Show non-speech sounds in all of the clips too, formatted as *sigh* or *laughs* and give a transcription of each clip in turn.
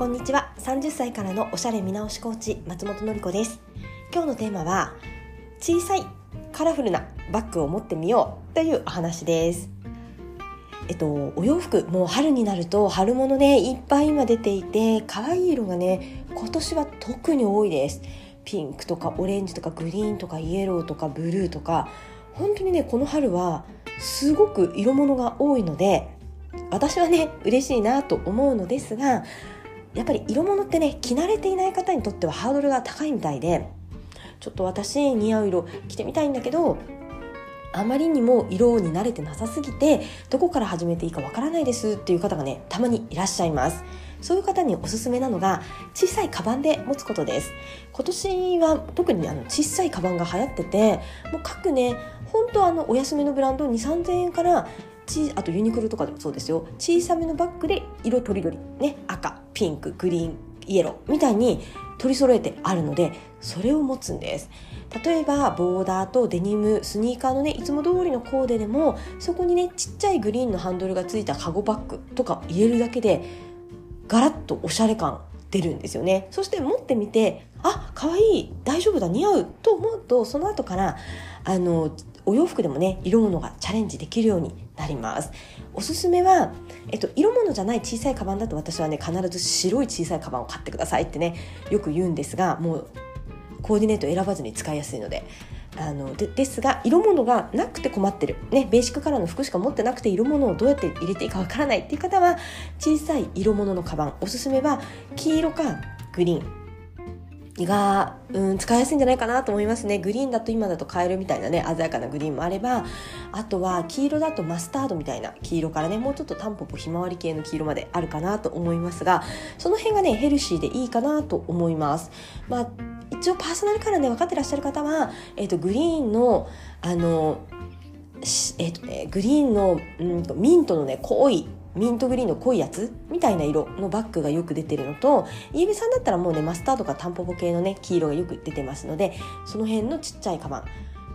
こんにちは。30歳からのおしゃれ見直しコーチ松本のり子です。今日のテーマは小さいカラフルなバッグを持ってみようというお話です。えっと、お洋服もう春になると春物ねいっぱい今出ていて可愛い色がね今年は特に多いです。ピンクとかオレンジとかグリーンとかイエローとかブルーとか本当にねこの春はすごく色物が多いので私はね嬉しいなと思うのですがやっぱり色物ってね着慣れていない方にとってはハードルが高いみたいでちょっと私似合う色着てみたいんだけどあまりにも色に慣れてなさすぎてどこから始めていいかわからないですっていう方がねたまにいらっしゃいます。そういう方におすすめなのが小さいカバンで持つことです。今年は特にあの小さいカバンが流行っててもう各ね本当あのお安めのブランド2 3 0 0 0円からあとユニクロとかでもそうですよ。小さめのバッグで色とりどり。ね。赤ピンクグリーンイエローみたいに取り揃えてあるのでそれを持つんです。例えばボーダーとデニムスニーカーのねいつも通りのコーデでもそこにねちっちゃいグリーンのハンドルがついたカゴバッグとか入れるだけでガラッとおしゃれ感出るんですよね。そして持ってみてあ可愛い大丈夫だ似合うと思うとその後からあのお洋服でもね色物がチャレンジできるようになります。おすすめは、えっと、色物じゃない小さいカバンだと私はね必ず白い小さいカバンを買ってくださいってねよく言うんですがもうコーディネート選ばずに使いやすいので。あのでですが色物がなくて困ってる、ね、ベーシックカラーの服しか持ってなくて色物をどうやって入れていいかわからないっていう方は小さい色物のカバン。おすすめは黄色かグリーン。が、うん、使いやすいんじゃないかなと思いますね。グリーンだと今だとカエルみたいなね鮮やかなグリーンもあればあとは黄色だとマスタードみたいな黄色からねもうちょっとタンポポひまわり系の黄色まであるかなと思いますがその辺がねヘルシーでいいかなと思います。まあ一応パーソナルカラーね分かってらっしゃる方は、えーと、グリーンのあのえーとね、グリーンの、うん、ミントのね濃いミントグリーンの濃いやつみたいな色のバッグがよく出てるのとイーベさんだったらもうねマスターとかタンポポ系のね黄色がよく出てますのでその辺のちっちゃいカバン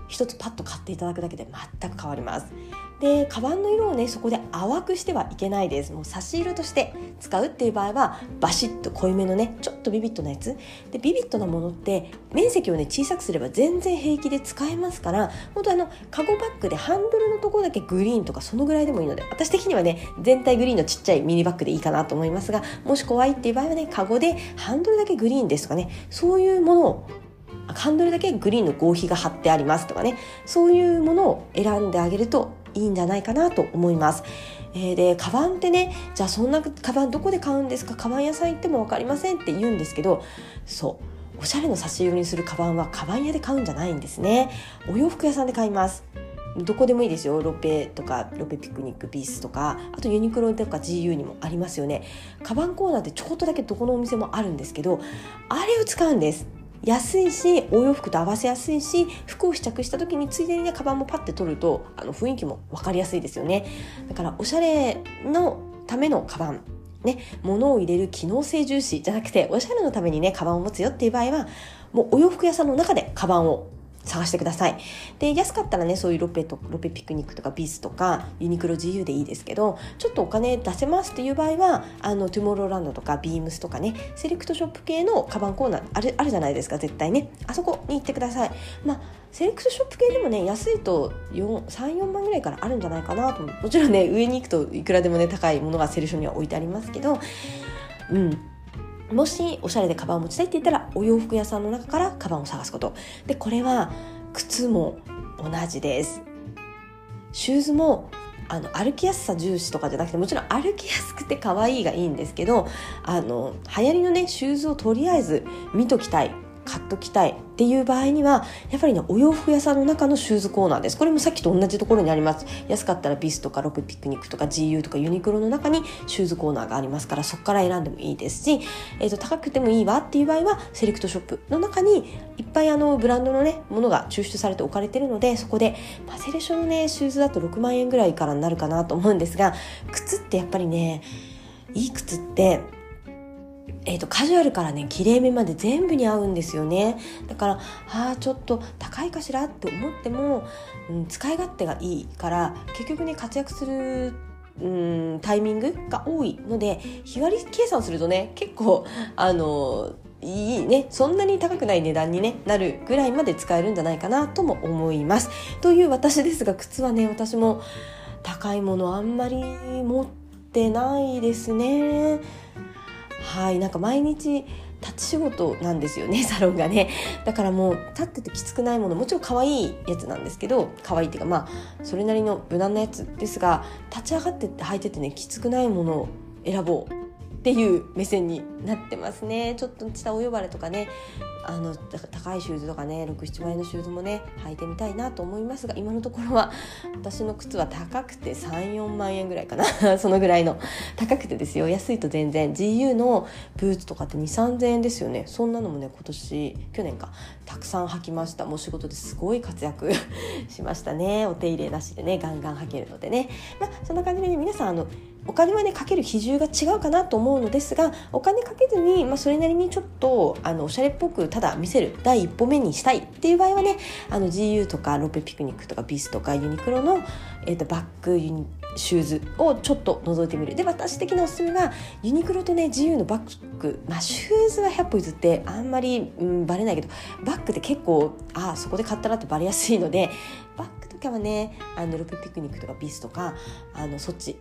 一つパッと買っていただくだけで全く変わります。でカバンの色をねそこで淡くしてはいけないです。もう差し色として使うっていう場合はバシッと濃いめのねちょっとビビッドなやつ。でビビッドなものって面積をね小さくすれば全然平気で使えますから。本当あのカゴバッグでハンドルのとこだけグリーンとかそのぐらいでもいいので私的にはね全体グリーンのちっちゃいミニバッグでいいかなと思いますがもし怖いっていう場合はねカゴでハンドルだけグリーンですとかねそういうものをハンドルだけグリーンの合皮が貼ってありますとかねそういうものを選んであげるといいんじゃないかなと思います。えー、でカバンってねじゃあそんなカバンどこで買うんですか？カバン屋さん行っても分かりませんって言うんですけどそう。おしゃれの差し色にするカバンはカバン屋で買うんじゃないんですね。お洋服屋さんで買います。どこでもいいですよ。ロペとかロペピクニックピースとかあとユニクロとか GU にもありますよね。カバンコーナーってちょこっとだけどこのお店もあるんですけどあれを使うんです。安いしお洋服と合わせやすいし服を試着した時についでにねカバンもパッて取るとあの雰囲気も分かりやすいですよね。だからおしゃれのためのカバンね、物を入れる機能性重視じゃなくておしゃれのためにねカバンを持つよっていう場合はもうお洋服屋さんの中でカバンを探してください。で安かったらねそういうロペとロペピクニックとかビスとかユニクロ GU でいいですけどちょっとお金出せますっていう場合はあのトゥモローランドとかビームスとかねセレクトショップ系のカバンコーナーあるあるじゃないですか絶対ね。あそこに行ってください。まあセレクトショップ系でもね安いと4、3、4万ぐらいからあるんじゃないかなと。もちろんね上に行くといくらでもね高いものがセレクションには置いてありますけどうん。もしおしゃれでカバンを持ちたいって言ったらお洋服屋さんの中からカバンを探すこと。でこれは靴も同じです。シューズもあの歩きやすさ重視とかじゃなくてもちろん歩きやすくて可愛いがいいんですけどあの流行りのねシューズをとりあえず見ときたい。買っときたいっていう場合にはやっぱりねお洋服屋さんの中のシューズコーナーです。これもさっきと同じところにあります。安かったらビスとかロクピクニックとか GU とかユニクロの中にシューズコーナーがありますからそこから選んでもいいですし、えーと、高くてもいいわっていう場合はセレクトショップの中にいっぱいあのブランドのねものが抽出されて置かれてるのでそこで、まあ、セレションのねシューズだと6万円ぐらいからになるかなと思うんですが靴ってやっぱりねいい靴ってえーと、カジュアルからねきれいめまで全部に合うんですよねだからああちょっと高いかしらって思っても、うん、使い勝手がいいから結局ね活躍するうんタイミングが多いので日割り計算するとね結構あのいいねそんなに高くない値段に、ね、なるぐらいまで使えるんじゃないかなとも思います。という私ですが靴はね私も高いものあんまり持ってないですね。はいなんか毎日立ち仕事なんですよね *laughs* サロンがね。だからもう立っててきつくないものもちろん可愛いやつなんですけど可愛いっていうかまあそれなりの無難なやつですが立ち上がってって履いててねきつくないものを選ぼう。っていう目線になってますね。ちょっと下お呼ばれとかね。あの高いシューズとかね67万円のシューズもね履いてみたいなと思いますが今のところは私の靴は高くて34万円ぐらいかな。*laughs* そのぐらいの。高くてですよ。安いと全然。GU のブーツとかって2 3 0 0円ですよね。そんなのもね今年去年か。たくさん履きました。もう仕事ですごい活躍 *laughs* しましたね。お手入れなしでねガンガン履けるのでね。まあそんな感じでね皆さんあのお金はねかける比重が違うかなと思うのですがお金かけずに、まあ、それなりにちょっとあのおしゃれっぽくただ見せる第一歩目にしたいっていう場合はねあの GU とかロペピクニックとか ViS とかユニクロの、えーと、バッグユニシューズをちょっと覗いてみる。で私的なおすすめはユニクロとね GU のバッグ、まあ、シューズは100歩譲ってあんまり、うん、バレないけどバッグって結構ああそこで買ったなってバレやすいのでバッグとかはねあのロペピクニックとか ViS とかあのそっち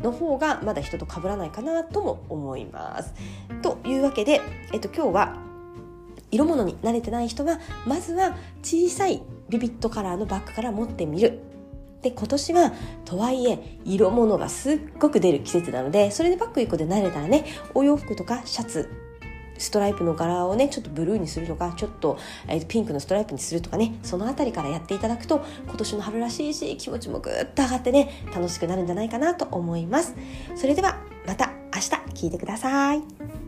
の方がまだ人と被らないかなとも思います。というわけで、えっと、今日は色物に慣れてない人はまずは小さいビビットカラーのバッグから持ってみる。で今年はとはいえ色物がすっごく出る季節なのでそれでバッグ1個で慣れたらねお洋服とかシャツストライプの柄をねちょっとブルーにするとかちょっと、えー、ピンクのストライプにするとかねその辺りからやっていただくと今年の春らしいし気持ちもぐっと上がってね楽しくなるんじゃないかなと思います。それではまた明日聞いてください。